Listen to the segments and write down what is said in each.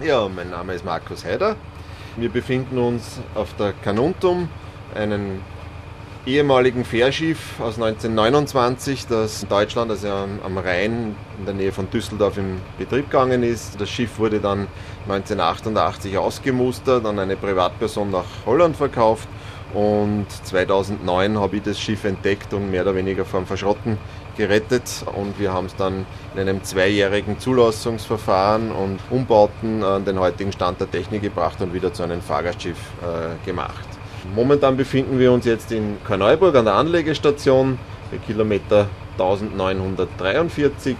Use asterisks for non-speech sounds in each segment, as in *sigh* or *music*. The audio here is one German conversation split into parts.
Ja, mein Name ist Markus Heider. Wir befinden uns auf der Kanuntum, einem ehemaligen Fährschiff aus 1929, das in Deutschland, also am Rhein in der Nähe von Düsseldorf in Betrieb gegangen ist. Das Schiff wurde dann 1988 ausgemustert, an eine Privatperson nach Holland verkauft und 2009 habe ich das Schiff entdeckt und mehr oder weniger vom Verschrotten gerettet und wir haben es dann in einem zweijährigen Zulassungsverfahren und Umbauten an den heutigen Stand der Technik gebracht und wieder zu einem Fahrgastschiff äh, gemacht. Momentan befinden wir uns jetzt in Karneuburg an der Anlegestation bei Kilometer 1943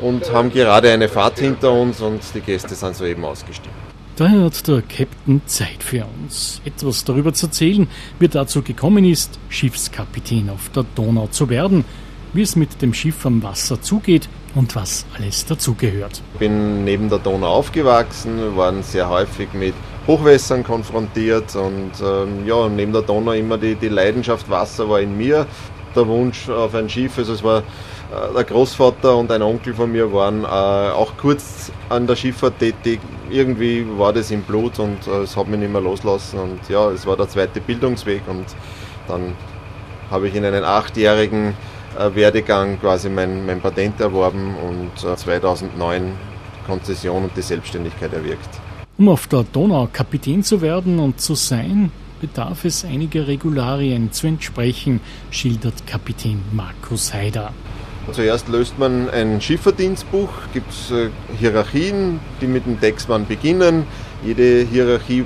und haben gerade eine Fahrt hinter uns und die Gäste sind soeben ausgestiegen. Daher hat der Captain Zeit für uns, etwas darüber zu erzählen, wie er dazu gekommen ist, Schiffskapitän auf der Donau zu werden, wie es mit dem Schiff am Wasser zugeht und was alles dazugehört. Ich bin neben der Donau aufgewachsen, wir waren sehr häufig mit Hochwässern konfrontiert und ähm, ja, neben der Donau immer die, die Leidenschaft Wasser war in mir, der Wunsch auf ein Schiff, also es war äh, der Großvater und ein Onkel von mir waren äh, auch kurz an der Schifffahrt tätig. Irgendwie war das im Blut und äh, es hat mich nicht mehr loslassen. Und ja, es war der zweite Bildungsweg und dann habe ich in einen achtjährigen äh, Werdegang quasi mein, mein Patent erworben und 2009 äh, Konzession und die Selbstständigkeit erwirkt. Um auf der Donau Kapitän zu werden und zu sein, bedarf es einiger Regularien zu entsprechen, schildert Kapitän Markus Haider. Zuerst löst man ein Schifferdienstbuch, gibt es äh, Hierarchien, die mit dem Decksmann beginnen. Jede Hierarchie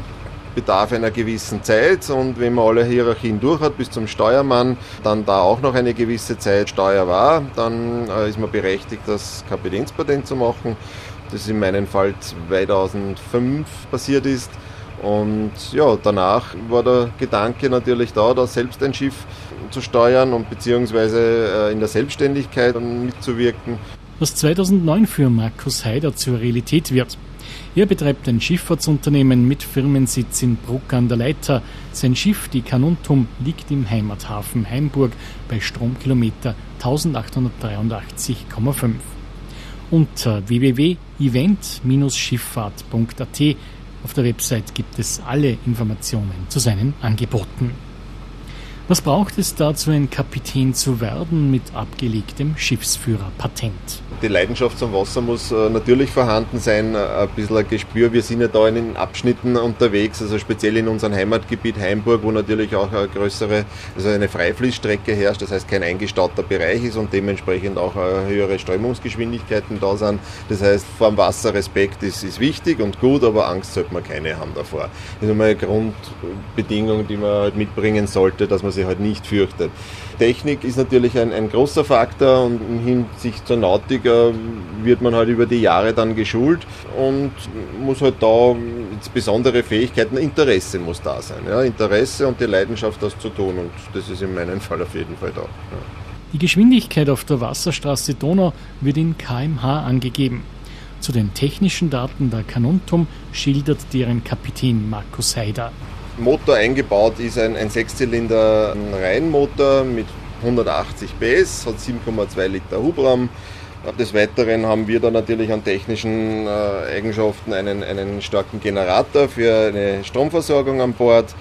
bedarf einer gewissen Zeit und wenn man alle Hierarchien durch hat bis zum Steuermann, dann da auch noch eine gewisse Zeit Steuer war, dann äh, ist man berechtigt, das Kapitänspatent zu machen. Das in meinem Fall 2005 passiert ist. Und ja, danach war der Gedanke natürlich da, da selbst ein Schiff zu steuern und beziehungsweise äh, in der Selbstständigkeit mitzuwirken. Was 2009 für Markus Heider zur Realität wird. Er betreibt ein Schifffahrtsunternehmen mit Firmensitz in Bruck an der Leiter. Sein Schiff, die Kanuntum, liegt im Heimathafen Heimburg bei Stromkilometer 1883,5. Unter www.event-schifffahrt.at auf der Website gibt es alle Informationen zu seinen Angeboten. Was braucht es dazu, ein Kapitän zu werden mit abgelegtem Schiffsführerpatent? Die Leidenschaft zum Wasser muss äh, natürlich vorhanden sein, äh, ein bisschen ein Gespür. Wir sind ja da in den Abschnitten unterwegs, also speziell in unserem Heimatgebiet Heimburg, wo natürlich auch eine größere, also eine Freifließstrecke herrscht, das heißt kein eingestauter Bereich ist und dementsprechend auch äh, höhere Strömungsgeschwindigkeiten da sind. Das heißt, vor dem Wasser Respekt ist, ist wichtig und gut, aber Angst sollte man keine haben davor. Das ist einmal eine Grundbedingung, die man halt mitbringen sollte, dass man sich halt nicht fürchtet. Technik ist natürlich ein, ein großer Faktor und in Hinsicht zur Nautik wird man halt über die Jahre dann geschult und muss halt da besondere Fähigkeiten, Interesse muss da sein. Ja? Interesse und die Leidenschaft, das zu tun und das ist in meinem Fall auf jeden Fall da. Ja. Die Geschwindigkeit auf der Wasserstraße Donau wird in kmh angegeben. Zu den technischen Daten der Kanuntum schildert deren Kapitän Markus Heider. Motor eingebaut ist ein, ein Sechszylinder Reihenmotor mit 180 PS, hat 7,2 Liter Hubraum. Des Weiteren haben wir da natürlich an technischen äh, Eigenschaften einen, einen starken Generator für eine Stromversorgung an Bord.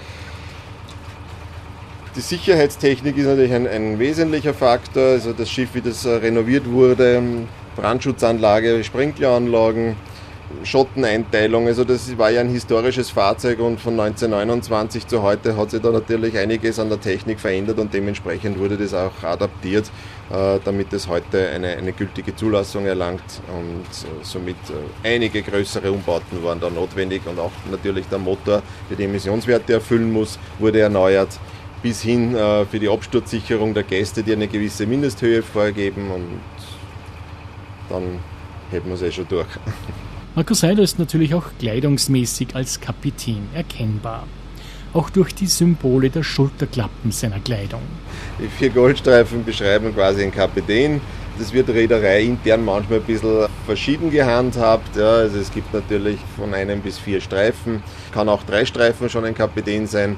Die Sicherheitstechnik ist natürlich ein, ein wesentlicher Faktor. Also das Schiff, wie das äh, renoviert wurde, Brandschutzanlage, Sprinkleranlagen, Schotteneinteilung. Also das war ja ein historisches Fahrzeug und von 1929 zu heute hat sich da natürlich einiges an der Technik verändert und dementsprechend wurde das auch adaptiert, äh, damit es heute eine, eine gültige Zulassung erlangt und äh, somit äh, einige größere Umbauten waren da notwendig und auch natürlich der Motor, der die Emissionswerte erfüllen muss, wurde erneuert bis hin für die Absturzsicherung der Gäste, die eine gewisse Mindesthöhe vorgeben und dann hätten wir es eh schon durch. *laughs* Markus Seider ist natürlich auch kleidungsmäßig als Kapitän erkennbar. Auch durch die Symbole der Schulterklappen seiner Kleidung. Die vier Goldstreifen beschreiben quasi einen Kapitän. Das wird Reederei intern manchmal ein bisschen verschieden gehandhabt. Ja, also es gibt natürlich von einem bis vier Streifen. Kann auch drei Streifen schon ein Kapitän sein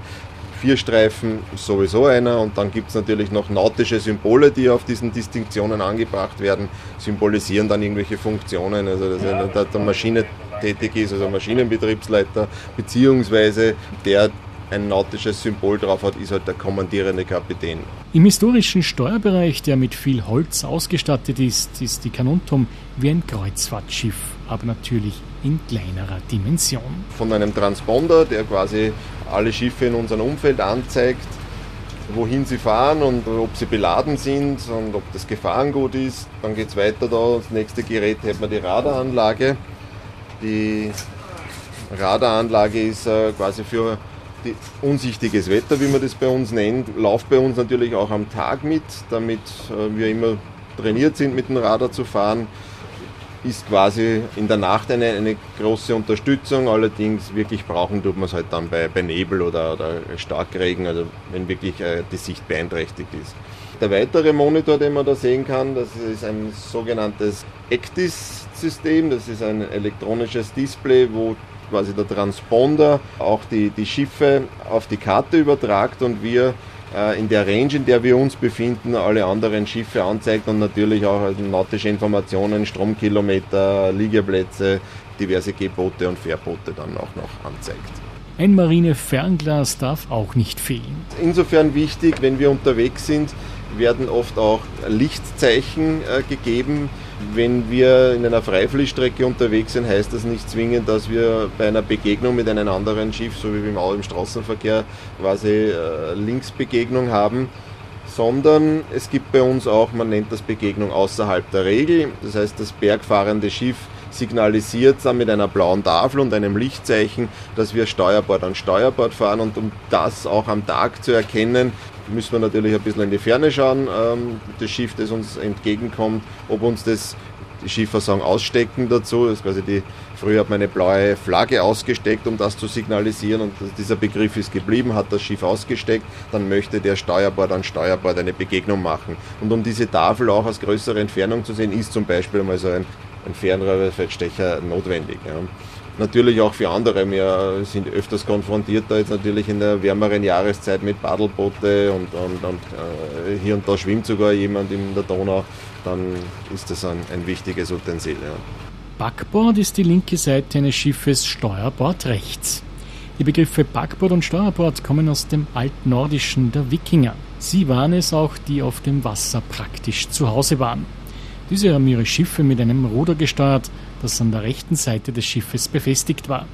vier Streifen sowieso einer und dann gibt es natürlich noch nautische Symbole, die auf diesen Distinktionen angebracht werden, symbolisieren dann irgendwelche Funktionen. Also der, der Maschine tätig ist, also Maschinenbetriebsleiter, beziehungsweise der ein nautisches Symbol drauf hat, ist halt der kommandierende Kapitän. Im historischen Steuerbereich, der mit viel Holz ausgestattet ist, ist die Kanuntum wie ein Kreuzfahrtschiff, aber natürlich in kleinerer Dimension. Von einem Transponder, der quasi alle Schiffe in unserem Umfeld anzeigt, wohin sie fahren und ob sie beladen sind und ob das Gefahrengut ist. Dann geht es weiter da. Das nächste Gerät hat man die Radaranlage. Die Radaranlage ist äh, quasi für unsichtiges Wetter, wie man das bei uns nennt, läuft bei uns natürlich auch am Tag mit, damit äh, wir immer trainiert sind, mit dem Radar zu fahren. Ist quasi in der Nacht eine, eine große Unterstützung, allerdings wirklich brauchen tut man es halt dann bei, bei Nebel oder, oder Starkregen, also wenn wirklich äh, die Sicht beeinträchtigt ist. Der weitere Monitor, den man da sehen kann, das ist ein sogenanntes ECDIS-System, das ist ein elektronisches Display, wo quasi der Transponder auch die, die Schiffe auf die Karte übertragt und wir in der Range, in der wir uns befinden, alle anderen Schiffe anzeigt und natürlich auch also nautische Informationen, Stromkilometer, Liegeplätze, diverse Gebote und Fährboote dann auch noch anzeigt. Ein Marinefernglas darf auch nicht fehlen. Insofern wichtig, wenn wir unterwegs sind, werden oft auch Lichtzeichen äh, gegeben, wenn wir in einer Freifließstrecke unterwegs sind, heißt das nicht zwingend, dass wir bei einer Begegnung mit einem anderen Schiff, so wie wir im Straßenverkehr quasi äh, Linksbegegnung haben, sondern es gibt bei uns auch, man nennt das Begegnung außerhalb der Regel. Das heißt, das bergfahrende Schiff signalisiert dann mit einer blauen Tafel und einem Lichtzeichen, dass wir Steuerbord an Steuerbord fahren und um das auch am Tag zu erkennen, müssen wir natürlich ein bisschen in die Ferne schauen, ähm, das Schiff, das uns entgegenkommt, ob uns das, die Schiffer sagen, ausstecken dazu. Das ist quasi die, früher hat man eine blaue Flagge ausgesteckt, um das zu signalisieren und dieser Begriff ist geblieben, hat das Schiff ausgesteckt, dann möchte der Steuerbord an Steuerbord eine Begegnung machen. Und um diese Tafel auch aus größerer Entfernung zu sehen, ist zum Beispiel mal so ein, ein Fernrohrfeldstecher notwendig. Ja natürlich auch für andere. Wir sind öfters konfrontiert da jetzt natürlich in der wärmeren Jahreszeit mit Paddelboote und, und, und äh, hier und da schwimmt sogar jemand in der Donau, dann ist das ein, ein wichtiges Utensil. Ja. Backbord ist die linke Seite eines Schiffes, Steuerbord rechts. Die Begriffe Backbord und Steuerbord kommen aus dem Altnordischen der Wikinger. Sie waren es auch, die auf dem Wasser praktisch zu Hause waren. Diese haben ihre Schiffe mit einem Ruder gesteuert, das an der rechten Seite des Schiffes befestigt war.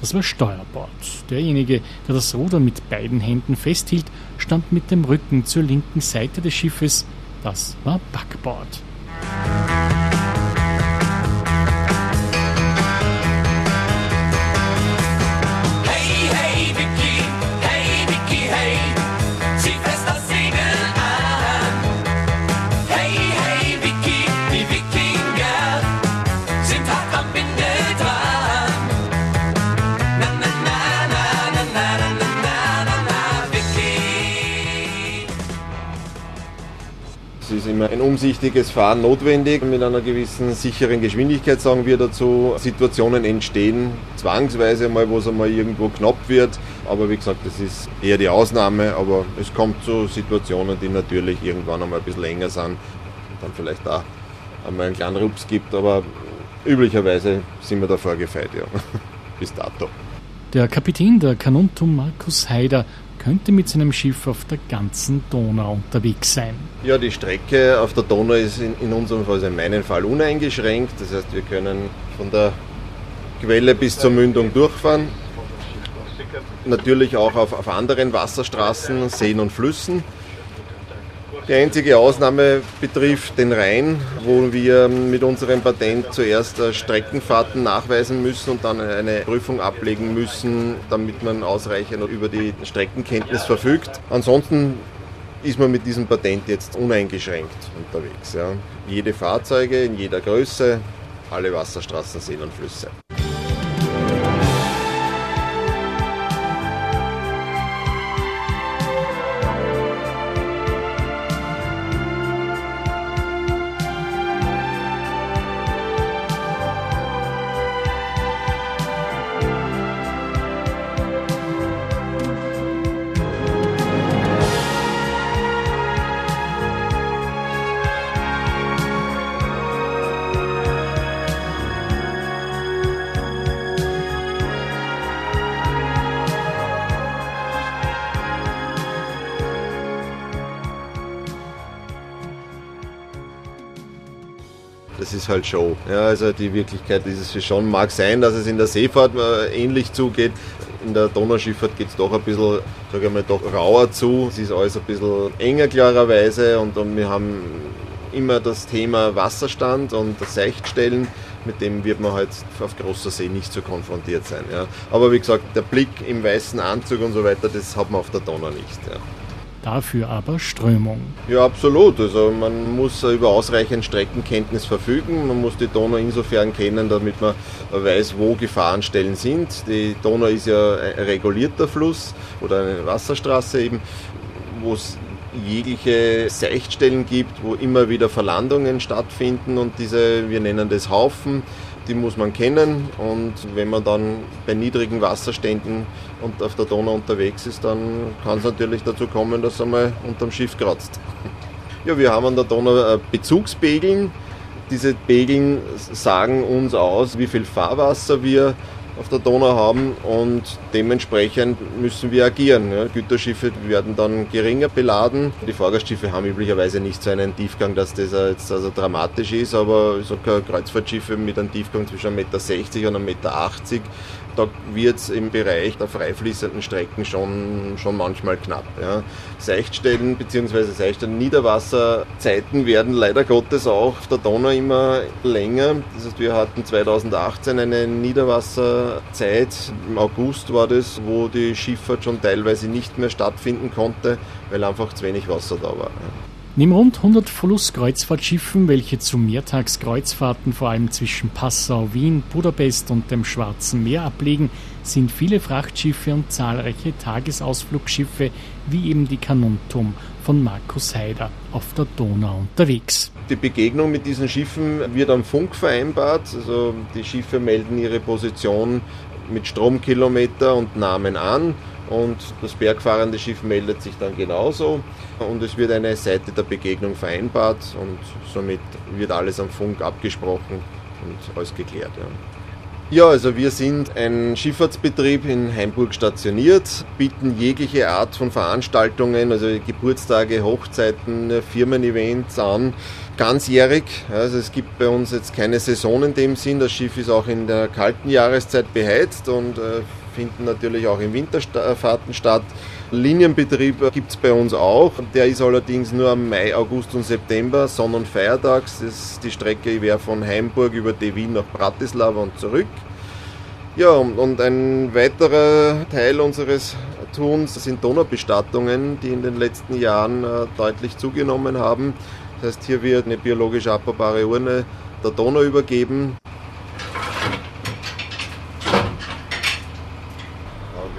Das war Steuerbord. Derjenige, der das Ruder mit beiden Händen festhielt, stand mit dem Rücken zur linken Seite des Schiffes. Das war Backbord. Immer ein umsichtiges Fahren notwendig. Mit einer gewissen sicheren Geschwindigkeit, sagen wir dazu. Situationen entstehen zwangsweise mal, wo es einmal irgendwo knapp wird. Aber wie gesagt, das ist eher die Ausnahme. Aber es kommt zu Situationen, die natürlich irgendwann einmal ein bisschen länger sind. Und dann vielleicht auch einmal einen kleinen Rups gibt. Aber üblicherweise sind wir da vorgefeit, ja. *laughs* Bis dato. Der Kapitän der Kanuntum Markus Haider könnte mit seinem Schiff auf der ganzen Donau unterwegs sein. Ja, die Strecke auf der Donau ist in, in unserem Fall, also in meinem Fall, uneingeschränkt. Das heißt, wir können von der Quelle bis zur Mündung durchfahren. Natürlich auch auf, auf anderen Wasserstraßen, Seen und Flüssen. Die einzige Ausnahme betrifft den Rhein, wo wir mit unserem Patent zuerst äh, Streckenfahrten nachweisen müssen und dann eine Prüfung ablegen müssen, damit man ausreichend über die Streckenkenntnis verfügt. Ansonsten ist man mit diesem Patent jetzt uneingeschränkt unterwegs. Ja. Jede Fahrzeuge in jeder Größe, alle Wasserstraßen, Seen und Flüsse. Halt Show. Ja, also die Wirklichkeit ist es schon. Mag sein, dass es in der Seefahrt äh, ähnlich zugeht. In der Donauschifffahrt geht es doch ein bisschen, sage ich mal, doch rauer zu. Es ist alles ein bisschen enger klarerweise und, und wir haben immer das Thema Wasserstand und Seichtstellen, mit dem wird man halt auf großer See nicht so konfrontiert sein. Ja. Aber wie gesagt, der Blick im weißen Anzug und so weiter, das hat man auf der Donau nicht. Ja. Dafür aber Strömung. Ja, absolut. Also man muss über ausreichend Streckenkenntnis verfügen. Man muss die Donau insofern kennen, damit man weiß, wo Gefahrenstellen sind. Die Donau ist ja ein regulierter Fluss oder eine Wasserstraße eben, wo es jegliche Seichtstellen gibt, wo immer wieder Verlandungen stattfinden und diese, wir nennen das Haufen, die muss man kennen und wenn man dann bei niedrigen Wasserständen und auf der Donau unterwegs ist, dann kann es natürlich dazu kommen, dass er mal unterm Schiff kratzt. Ja, wir haben an der Donau äh, Bezugspegeln. Diese Pegeln sagen uns aus, wie viel Fahrwasser wir auf der Donau haben und dementsprechend müssen wir agieren. Ja. Güterschiffe werden dann geringer beladen. Die Fahrgastschiffe haben üblicherweise nicht so einen Tiefgang, dass das jetzt also dramatisch ist, aber so Kreuzfahrtschiffe mit einem Tiefgang zwischen 1,60 Meter und 1,80 Meter da wird es im Bereich der freifließenden Strecken schon, schon manchmal knapp. Ja. Seichtstellen bzw. Seichtstellen Niederwasserzeiten werden leider Gottes auch auf der Donau immer länger. Das heißt, wir hatten 2018 eine Niederwasserzeit, im August war das, wo die Schifffahrt schon teilweise nicht mehr stattfinden konnte, weil einfach zu wenig Wasser da war. Neben rund 100 Flusskreuzfahrtschiffen, welche zu Mehrtagskreuzfahrten vor allem zwischen Passau, Wien, Budapest und dem Schwarzen Meer ablegen, sind viele Frachtschiffe und zahlreiche Tagesausflugschiffe wie eben die Kanuntum von Markus Haider auf der Donau unterwegs. Die Begegnung mit diesen Schiffen wird am Funk vereinbart. Also die Schiffe melden ihre Position mit Stromkilometer und Namen an und das bergfahrende Schiff meldet sich dann genauso und es wird eine Seite der Begegnung vereinbart und somit wird alles am Funk abgesprochen und alles geklärt. Ja. Ja, also wir sind ein Schifffahrtsbetrieb in Heimburg stationiert, bieten jegliche Art von Veranstaltungen, also Geburtstage, Hochzeiten, Firmen-Events an, ganzjährig. Also es gibt bei uns jetzt keine Saison in dem Sinn. Das Schiff ist auch in der kalten Jahreszeit beheizt und äh, finden natürlich auch in Winterfahrten statt. Linienbetrieb gibt es bei uns auch. Der ist allerdings nur am Mai, August und September, Sonn- und Feiertags. Das die Strecke wäre von Heimburg über Devin nach Bratislava und zurück. Ja, und ein weiterer Teil unseres Tuns sind Donaubestattungen, die in den letzten Jahren äh, deutlich zugenommen haben. Das heißt, hier wird eine biologisch abbaubare Urne der Donau übergeben.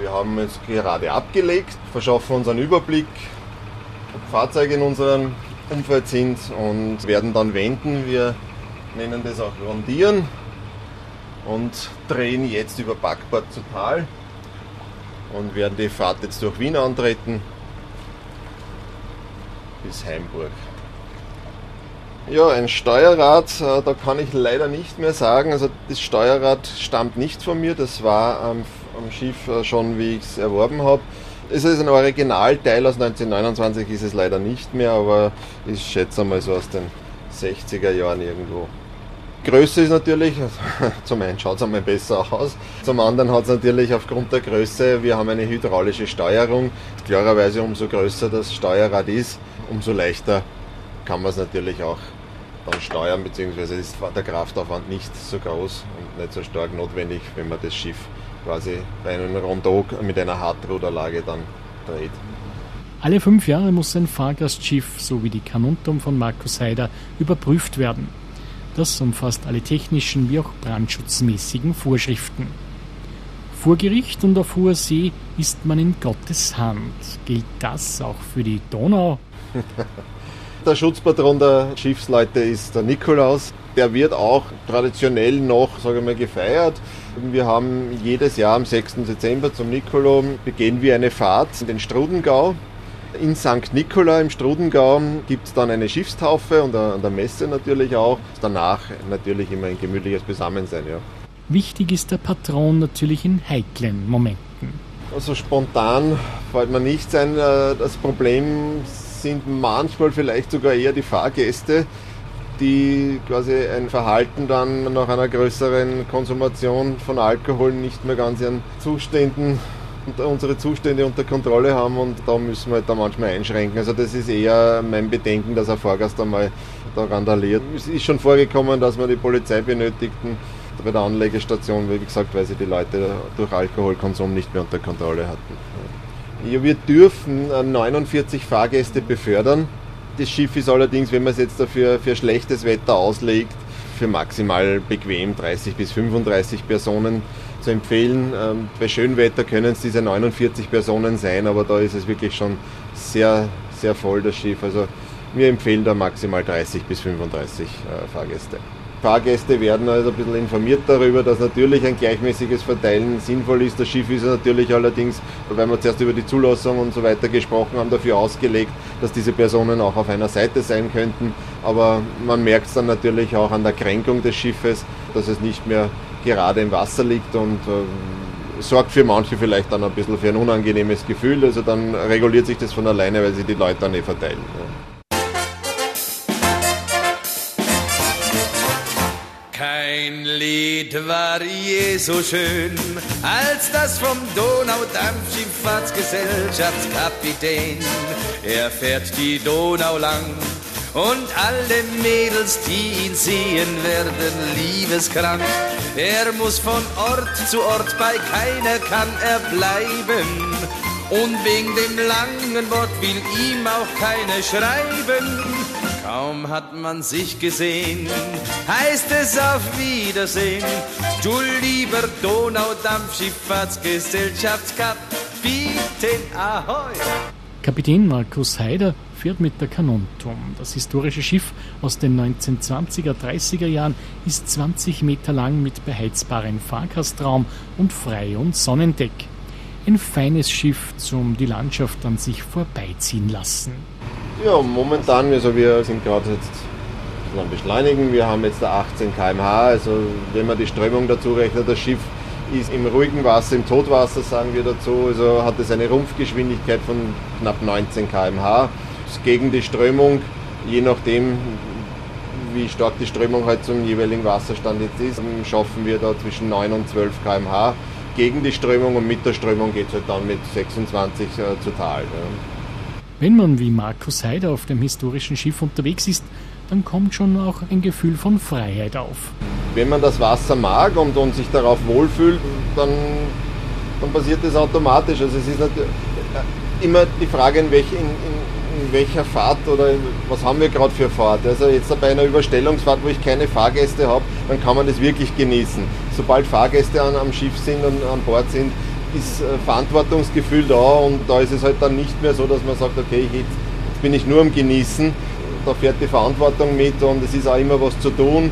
Wir haben es gerade abgelegt, verschaffen uns einen Überblick, ob Fahrzeuge in unserem Umfeld sind und werden dann wenden. Wir nennen das auch Rondieren und drehen jetzt über Backbord zu Tal und werden die Fahrt jetzt durch Wien antreten bis Heimburg. Ja, ein Steuerrad, äh, da kann ich leider nicht mehr sagen. Also das Steuerrad stammt nicht von mir, das war am, am Schiff äh, schon, wie ich es erworben habe. Es ist ein Originalteil aus 1929, ist es leider nicht mehr, aber ich schätze mal so aus den 60er Jahren irgendwo. Größe ist natürlich, *laughs* zum einen schaut es einmal besser aus, zum anderen hat es natürlich aufgrund der Größe, wir haben eine hydraulische Steuerung. Klarerweise umso größer das Steuerrad ist, umso leichter kann man es natürlich auch dann steuern, beziehungsweise ist der Kraftaufwand nicht so groß und nicht so stark notwendig, wenn man das Schiff quasi bei einem Rondeau mit einer Hartruderlage dann dreht. Alle fünf Jahre muss ein Fahrgastschiff sowie die Kanuntum von Markus Haider überprüft werden. Das umfasst alle technischen wie auch brandschutzmäßigen Vorschriften. Vor Gericht und auf hoher See ist man in Gottes Hand. Gilt das auch für die Donau? *laughs* Der Schutzpatron der Schiffsleute ist der Nikolaus. Der wird auch traditionell noch, sage ich mal, gefeiert. Wir haben jedes Jahr am 6. Dezember zum Nikolo begehen wir eine Fahrt in den Strudengau. In St. Nikola im Strudengau gibt es dann eine Schiffstaufe und an der Messe natürlich auch. Danach natürlich immer ein gemütliches Beisammensein. Ja. Wichtig ist der Patron natürlich in heiklen Momenten. Also spontan fällt mir nichts ein. Äh, das Problem sind manchmal vielleicht sogar eher die Fahrgäste, die quasi ein Verhalten dann nach einer größeren Konsumation von Alkohol nicht mehr ganz ihren Zuständen unsere Zustände unter Kontrolle haben und da müssen wir halt da manchmal einschränken. Also das ist eher mein Bedenken, dass ein Fahrgast einmal da randaliert. Es ist schon vorgekommen, dass wir die Polizei benötigten bei der Anlegestation, wie gesagt, weil sie die Leute durch Alkoholkonsum nicht mehr unter Kontrolle hatten. Ja, wir dürfen 49 Fahrgäste befördern. Das Schiff ist allerdings, wenn man es jetzt dafür für schlechtes Wetter auslegt, für maximal bequem 30 bis 35 Personen zu empfehlen. Ähm, bei Schönwetter können es diese 49 Personen sein, aber da ist es wirklich schon sehr, sehr voll, das Schiff. Also wir empfehlen da maximal 30 bis 35 äh, Fahrgäste. Fahrgäste werden also ein bisschen informiert darüber, dass natürlich ein gleichmäßiges Verteilen sinnvoll ist. Das Schiff ist natürlich allerdings, weil wir zuerst über die Zulassung und so weiter gesprochen haben, dafür ausgelegt, dass diese Personen auch auf einer Seite sein könnten. Aber man merkt es dann natürlich auch an der Kränkung des Schiffes, dass es nicht mehr gerade im Wasser liegt und äh, sorgt für manche vielleicht dann ein bisschen für ein unangenehmes Gefühl. Also dann reguliert sich das von alleine, weil sich die Leute dann eh verteilen. Ja. Kein Lied war je so schön als das vom Donaudampfschifffahrtsgesellschaftskapitän. Er fährt die Donau lang und alle Mädels, die ihn sehen, werden liebeskrank. Er muss von Ort zu Ort, bei keiner kann er bleiben. Und wegen dem langen Wort will ihm auch keiner schreiben. Kaum hat man sich gesehen, heißt es auf Wiedersehen. Du lieber Donaudampfschifffahrtsgesellschaftskapitän, ahoi! Kapitän Markus Haider fährt mit der Kanonturm. Das historische Schiff aus den 1920er, 30er Jahren ist 20 Meter lang mit beheizbarem Fahrgastraum und Frei- und Sonnendeck. Ein feines Schiff zum die Landschaft an sich vorbeiziehen lassen. Ja, momentan, also wir sind gerade jetzt am Beschleunigen. Wir haben jetzt 18 km/h, also wenn man die Strömung dazu rechnet, das Schiff ist im ruhigen Wasser, im Totwasser sagen wir dazu, also hat es eine Rumpfgeschwindigkeit von knapp 19 km/h. Gegen die Strömung, je nachdem wie stark die Strömung halt zum jeweiligen Wasserstand jetzt ist, schaffen wir da zwischen 9 und 12 km/h gegen die Strömung und mit der Strömung geht es halt dann mit 26 äh, zu Tal. Ja. Wenn man wie Markus Heider auf dem historischen Schiff unterwegs ist, dann kommt schon auch ein Gefühl von Freiheit auf. Wenn man das Wasser mag und, und sich darauf wohlfühlt, dann, dann passiert das automatisch. Also es ist äh, immer die Frage, in, welch, in, in, in welcher Fahrt oder was haben wir gerade für Fahrt. Also jetzt bei einer Überstellungsfahrt, wo ich keine Fahrgäste habe, dann kann man das wirklich genießen. Sobald Fahrgäste an, am Schiff sind und an Bord sind, ist äh, Verantwortungsgefühl da und da ist es halt dann nicht mehr so, dass man sagt, okay, jetzt, bin ich nur am Genießen, da fährt die Verantwortung mit und es ist auch immer was zu tun.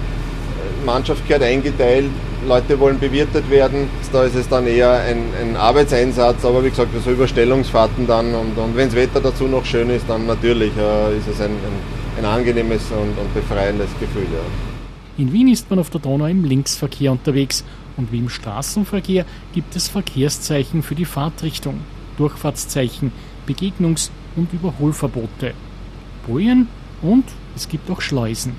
Mannschaft gehört eingeteilt, Leute wollen bewirtet werden. Da ist es dann eher ein, ein Arbeitseinsatz, aber wie gesagt, so Überstellungsfahrten dann und, und wenn das Wetter dazu noch schön ist, dann natürlich äh, ist es ein, ein, ein angenehmes und, und, befreiendes Gefühl. Ja. In Wien ist man auf der Donau im Linksverkehr unterwegs und wie im Straßenverkehr gibt es Verkehrszeichen für die Fahrtrichtung, Durchfahrtszeichen, Begegnungs- und Überholverbote. Bojen und es gibt auch Schleusen.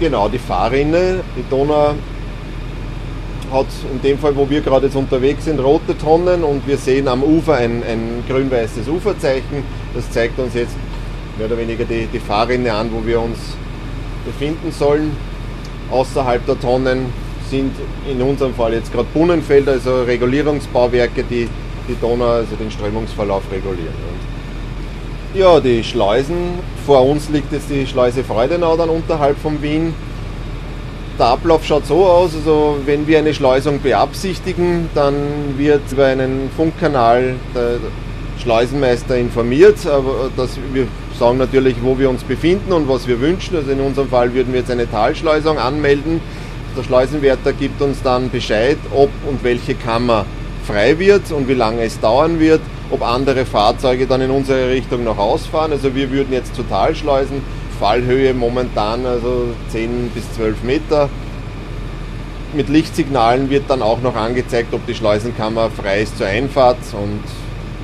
Genau, die Fahrrinne, die Donau hat in dem Fall, wo wir gerade jetzt unterwegs sind, rote Tonnen und wir sehen am Ufer ein, ein grün-weißes Uferzeichen. Das zeigt uns jetzt mehr oder weniger die, die Fahrrinne an, wo wir uns befinden sollen. Außerhalb der Tonnen sind in unserem Fall jetzt gerade Bunnenfelder, also Regulierungsbauwerke, die die Donau, also den Strömungsverlauf regulieren. Ja, die Schleusen. Vor uns liegt jetzt die Schleuse Freudenau dann unterhalb von Wien. Der Ablauf schaut so aus, also wenn wir eine Schleusung beabsichtigen, dann wird über einen Funkkanal der Schleusenmeister informiert, aber dass wir sagen natürlich, wo wir uns befinden und was wir wünschen. Also in unserem Fall würden wir jetzt eine Talschleusung anmelden. Der Schleusenwärter gibt uns dann Bescheid, ob und welche Kammer frei wird und wie lange es dauern wird ob andere Fahrzeuge dann in unsere Richtung noch ausfahren. Also wir würden jetzt zu Talschleusen, Fallhöhe momentan also 10 bis 12 Meter. Mit Lichtsignalen wird dann auch noch angezeigt, ob die Schleusenkammer frei ist zur Einfahrt und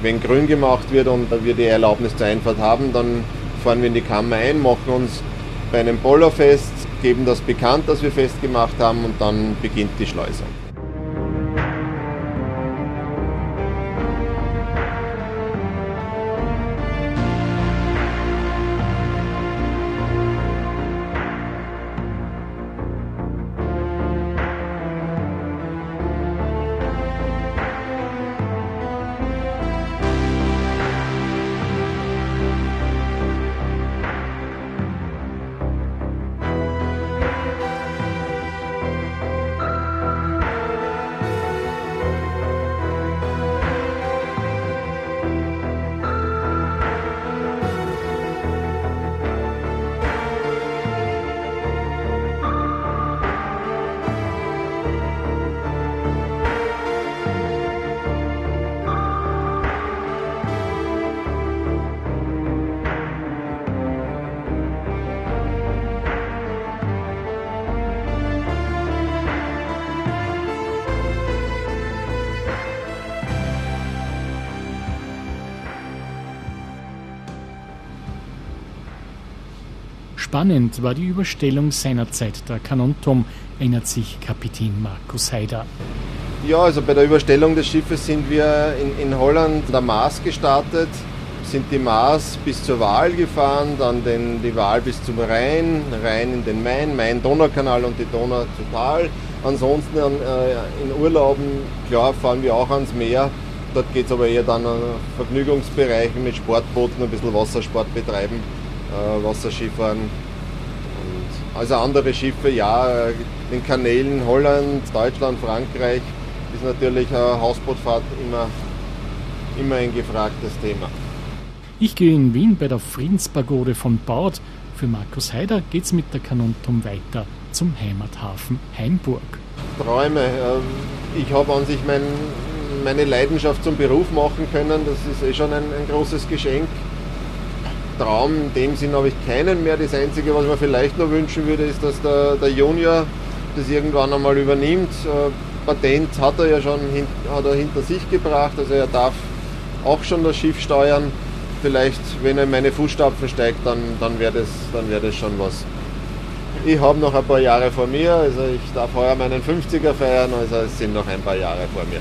wenn grün gemacht wird und wir die Erlaubnis zur Einfahrt haben, dann fahren wir in die Kammer ein, machen uns bei einem Boller fest, geben das bekannt, dass wir festgemacht haben und dann beginnt die Schleusung. Spannend war die Überstellung seinerzeit der Kanonturm, erinnert sich Kapitän Markus Haider. Ja, also bei der Überstellung des Schiffes sind wir in, in Holland der Maas gestartet, sind die Maas bis zur Waal gefahren, dann den, die Waal bis zum Rhein, Rhein in den Main, Main-Donau-Kanal und die Donau zu Tal. Ansonsten äh, in Urlauben, klar, fahren wir auch ans Meer. Dort geht es aber eher dann an Vergnügungsbereichen mit Sportbooten, ein bisschen Wassersport betreiben äh, Wasserskifahren. Und also andere Schiffe, ja, den Kanälen Holland, Deutschland, Frankreich ist natürlich eine Hausbootfahrt immer, immer ein gefragtes Thema. Ich gehe in Wien bei der Friedenspagode von Baud. Für Markus Haider geht es mit der Kanonturm weiter zum Heimathafen Heimburg. Träume. Ähm, ich habe an sich mein, meine Leidenschaft zum Beruf machen können. Das ist eh schon ein, ein großes Geschenk. Traum in dem Sinn habe ich keinen mehr. Das Einzige, was ich mir vielleicht noch wünschen würde, ist, dass der, der Junior das irgendwann einmal übernimmt. Äh, Patent hat er ja schon hat er hinter sich gebracht, also er darf auch schon das Schiff steuern. Vielleicht, wenn er in meine Fußstapfen steigt, dann, dann wäre das, wär das schon was. Ich habe noch ein paar Jahre vor mir, also ich darf heuer meinen 50er feiern, also es sind noch ein paar Jahre vor mir.